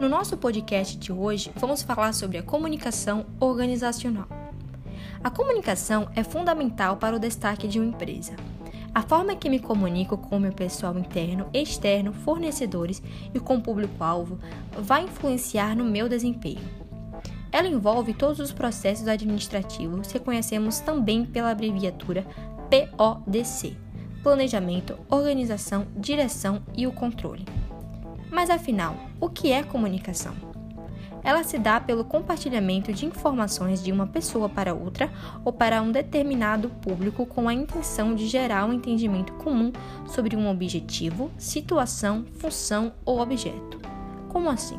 No nosso podcast de hoje, vamos falar sobre a comunicação organizacional. A comunicação é fundamental para o destaque de uma empresa. A forma que me comunico com o meu pessoal interno, externo, fornecedores e com o público-alvo vai influenciar no meu desempenho. Ela envolve todos os processos administrativos que conhecemos também pela abreviatura PODC: Planejamento, Organização, Direção e o Controle. Mas afinal, o que é comunicação? Ela se dá pelo compartilhamento de informações de uma pessoa para outra ou para um determinado público com a intenção de gerar um entendimento comum sobre um objetivo, situação, função ou objeto. Como assim?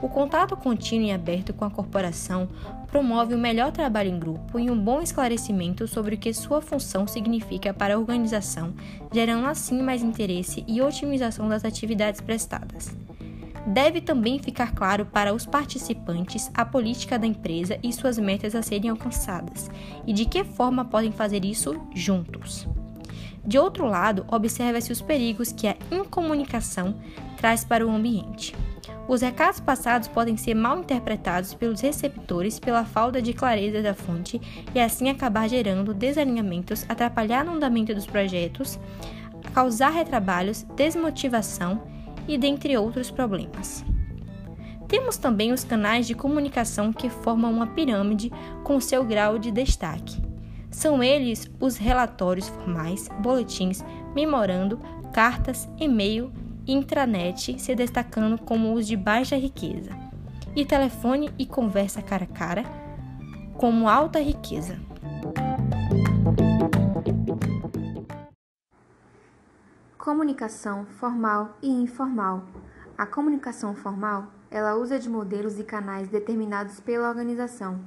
O contato contínuo e aberto com a corporação promove o melhor trabalho em grupo e um bom esclarecimento sobre o que sua função significa para a organização, gerando assim mais interesse e otimização das atividades prestadas. Deve também ficar claro para os participantes a política da empresa e suas metas a serem alcançadas, e de que forma podem fazer isso juntos. De outro lado, observa-se os perigos que a incomunicação traz para o ambiente. Os recados passados podem ser mal interpretados pelos receptores pela falta de clareza da fonte e assim acabar gerando desalinhamentos, atrapalhar no andamento dos projetos, causar retrabalhos, desmotivação e dentre outros problemas. Temos também os canais de comunicação que formam uma pirâmide com seu grau de destaque. São eles os relatórios formais, boletins, memorando, cartas, e-mail intranet se destacando como os de baixa riqueza, e telefone e conversa cara a cara como alta riqueza. Comunicação formal e informal. A comunicação formal, ela usa de modelos e canais determinados pela organização,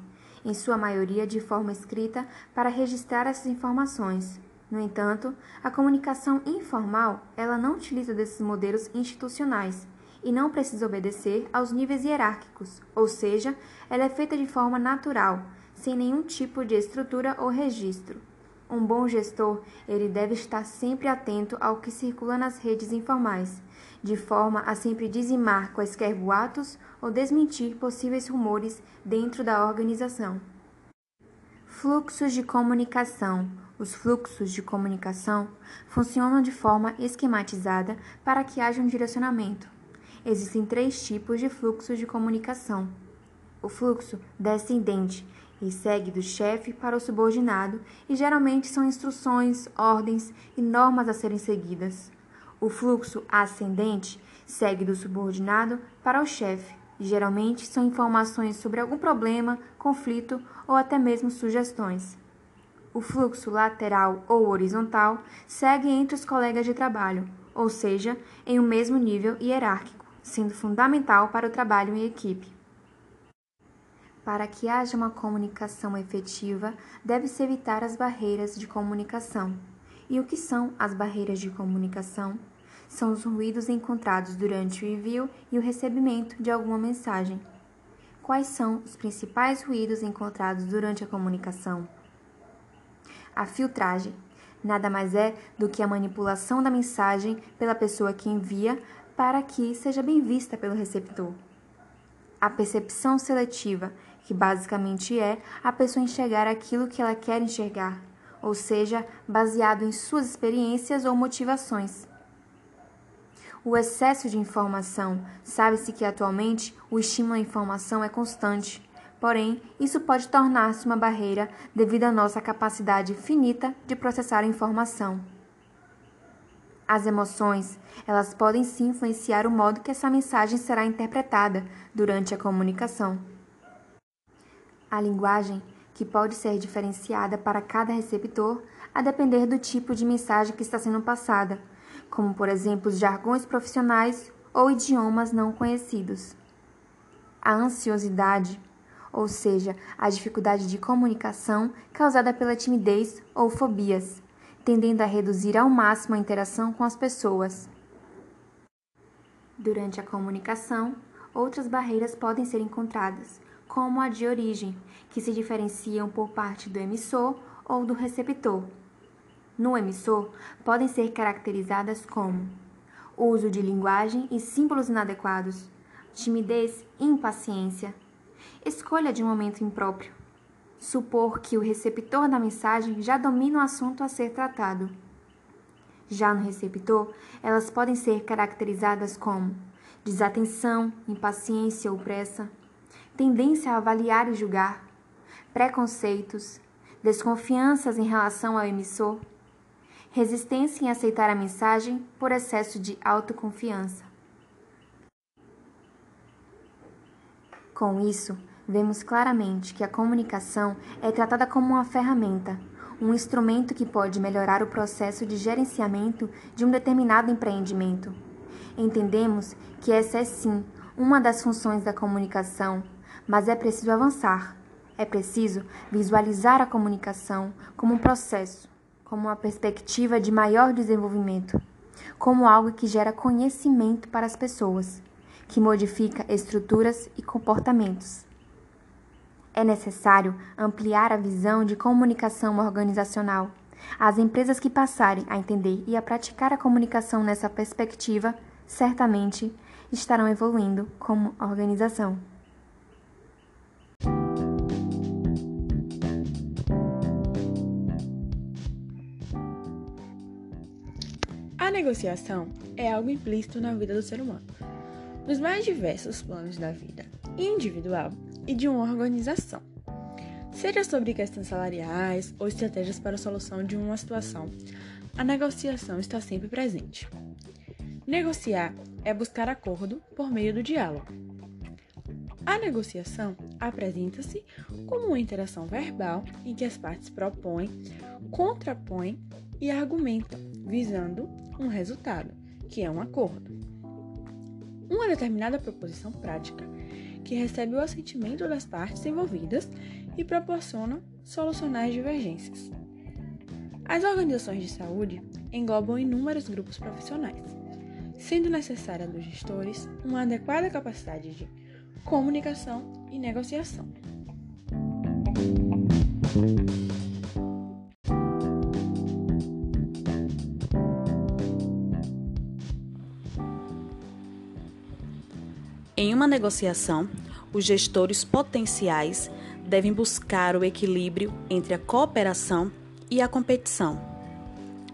em sua maioria de forma escrita, para registrar essas informações, no entanto, a comunicação informal, ela não utiliza desses modelos institucionais e não precisa obedecer aos níveis hierárquicos, ou seja, ela é feita de forma natural, sem nenhum tipo de estrutura ou registro. Um bom gestor, ele deve estar sempre atento ao que circula nas redes informais, de forma a sempre dizimar quaisquer boatos ou desmentir possíveis rumores dentro da organização. Fluxos de comunicação os fluxos de comunicação funcionam de forma esquematizada para que haja um direcionamento. Existem três tipos de fluxos de comunicação. O fluxo descendente e segue do chefe para o subordinado e geralmente são instruções, ordens e normas a serem seguidas. O fluxo ascendente segue do subordinado para o chefe e geralmente são informações sobre algum problema, conflito ou até mesmo sugestões. O fluxo lateral ou horizontal segue entre os colegas de trabalho, ou seja, em um mesmo nível hierárquico, sendo fundamental para o trabalho em equipe. Para que haja uma comunicação efetiva, deve-se evitar as barreiras de comunicação. E o que são as barreiras de comunicação? São os ruídos encontrados durante o envio e o recebimento de alguma mensagem. Quais são os principais ruídos encontrados durante a comunicação? A filtragem nada mais é do que a manipulação da mensagem pela pessoa que envia para que seja bem vista pelo receptor. A percepção seletiva, que basicamente é a pessoa enxergar aquilo que ela quer enxergar, ou seja, baseado em suas experiências ou motivações. O excesso de informação. Sabe-se que atualmente o estímulo à informação é constante Porém, isso pode tornar-se uma barreira devido à nossa capacidade finita de processar a informação. As emoções, elas podem sim influenciar o modo que essa mensagem será interpretada durante a comunicação. A linguagem, que pode ser diferenciada para cada receptor a depender do tipo de mensagem que está sendo passada, como por exemplo os jargões profissionais ou idiomas não conhecidos. A ansiosidade ou seja, a dificuldade de comunicação causada pela timidez ou fobias, tendendo a reduzir ao máximo a interação com as pessoas. Durante a comunicação, outras barreiras podem ser encontradas, como a de origem, que se diferenciam por parte do emissor ou do receptor. No emissor, podem ser caracterizadas como uso de linguagem e símbolos inadequados, timidez e impaciência, escolha de um momento impróprio, supor que o receptor da mensagem já domina o assunto a ser tratado. Já no receptor, elas podem ser caracterizadas como desatenção, impaciência ou pressa, tendência a avaliar e julgar, preconceitos, desconfianças em relação ao emissor, resistência em aceitar a mensagem por excesso de autoconfiança. Com isso, vemos claramente que a comunicação é tratada como uma ferramenta, um instrumento que pode melhorar o processo de gerenciamento de um determinado empreendimento. Entendemos que essa é sim uma das funções da comunicação, mas é preciso avançar. É preciso visualizar a comunicação como um processo, como uma perspectiva de maior desenvolvimento, como algo que gera conhecimento para as pessoas que modifica estruturas e comportamentos. É necessário ampliar a visão de comunicação organizacional. As empresas que passarem a entender e a praticar a comunicação nessa perspectiva certamente estarão evoluindo como organização. A negociação é algo implícito na vida do ser humano nos mais diversos planos da vida individual e de uma organização. Seja sobre questões salariais ou estratégias para a solução de uma situação, a negociação está sempre presente. Negociar é buscar acordo por meio do diálogo. A negociação apresenta-se como uma interação verbal em que as partes propõem, contrapõem e argumentam, visando um resultado, que é um acordo uma determinada proposição prática que recebe o assentimento das partes envolvidas e proporciona solucionar as divergências. As organizações de saúde englobam inúmeros grupos profissionais, sendo necessária dos gestores uma adequada capacidade de comunicação e negociação. Em uma negociação, os gestores potenciais devem buscar o equilíbrio entre a cooperação e a competição.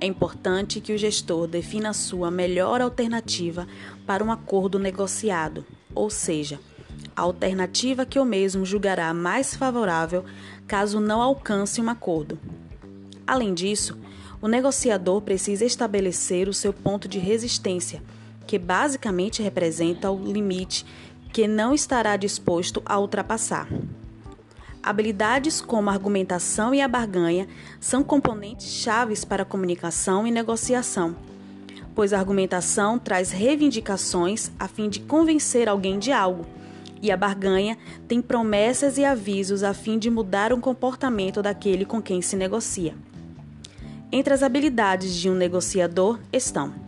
É importante que o gestor defina a sua melhor alternativa para um acordo negociado, ou seja, a alternativa que o mesmo julgará mais favorável caso não alcance um acordo. Além disso, o negociador precisa estabelecer o seu ponto de resistência que basicamente representa o limite que não estará disposto a ultrapassar. Habilidades como argumentação e a barganha são componentes chaves para a comunicação e negociação, pois a argumentação traz reivindicações a fim de convencer alguém de algo, e a barganha tem promessas e avisos a fim de mudar o comportamento daquele com quem se negocia. Entre as habilidades de um negociador estão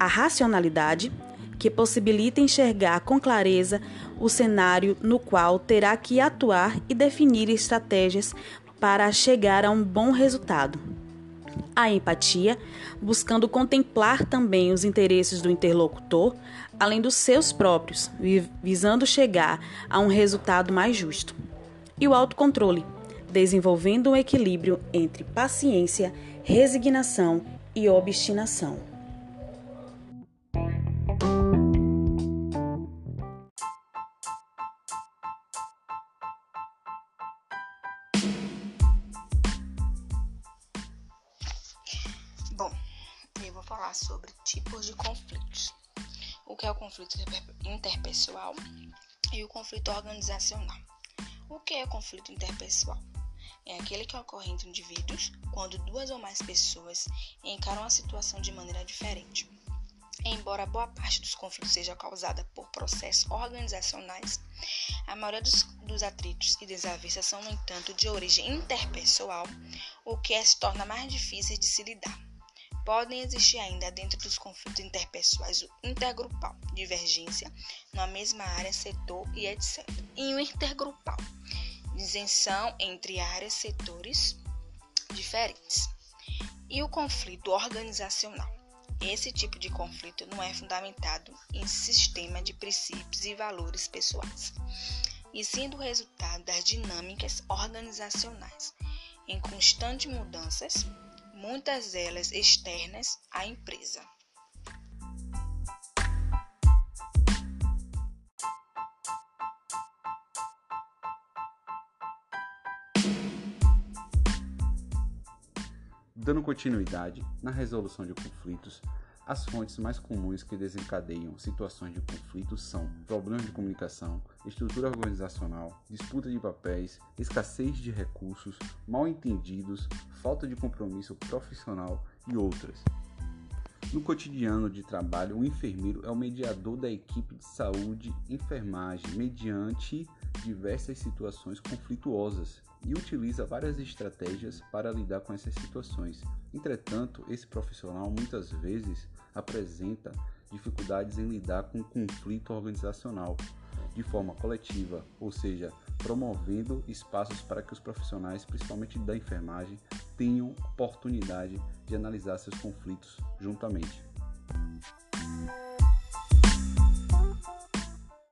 a racionalidade, que possibilita enxergar com clareza o cenário no qual terá que atuar e definir estratégias para chegar a um bom resultado. A empatia, buscando contemplar também os interesses do interlocutor, além dos seus próprios, visando chegar a um resultado mais justo. E o autocontrole, desenvolvendo um equilíbrio entre paciência, resignação e obstinação. Falar sobre tipos de conflitos. O que é o conflito interpessoal e o conflito organizacional. O que é conflito interpessoal? É aquele que ocorre entre indivíduos quando duas ou mais pessoas encaram a situação de maneira diferente. Embora boa parte dos conflitos seja causada por processos organizacionais, a maioria dos, dos atritos e desavenças são, no entanto, de origem interpessoal, o que se torna mais difícil de se lidar. Podem existir ainda dentro dos conflitos interpessoais o intergrupal, divergência na mesma área, setor e etc. E o intergrupal, isenção entre áreas, setores diferentes. E o conflito organizacional. Esse tipo de conflito não é fundamentado em sistema de princípios e valores pessoais, e sim do resultado das dinâmicas organizacionais, em constantes mudanças, muitas delas externas à empresa. Dando continuidade na resolução de conflitos, as fontes mais comuns que desencadeiam situações de conflito são problemas de comunicação, estrutura organizacional, disputa de papéis, escassez de recursos, mal entendidos, falta de compromisso profissional e outras. No cotidiano de trabalho, o enfermeiro é o mediador da equipe de saúde enfermagem mediante diversas situações conflituosas e utiliza várias estratégias para lidar com essas situações. Entretanto, esse profissional muitas vezes apresenta dificuldades em lidar com o conflito organizacional de forma coletiva, ou seja, promovendo espaços para que os profissionais, principalmente da enfermagem, tenham oportunidade de analisar seus conflitos juntamente.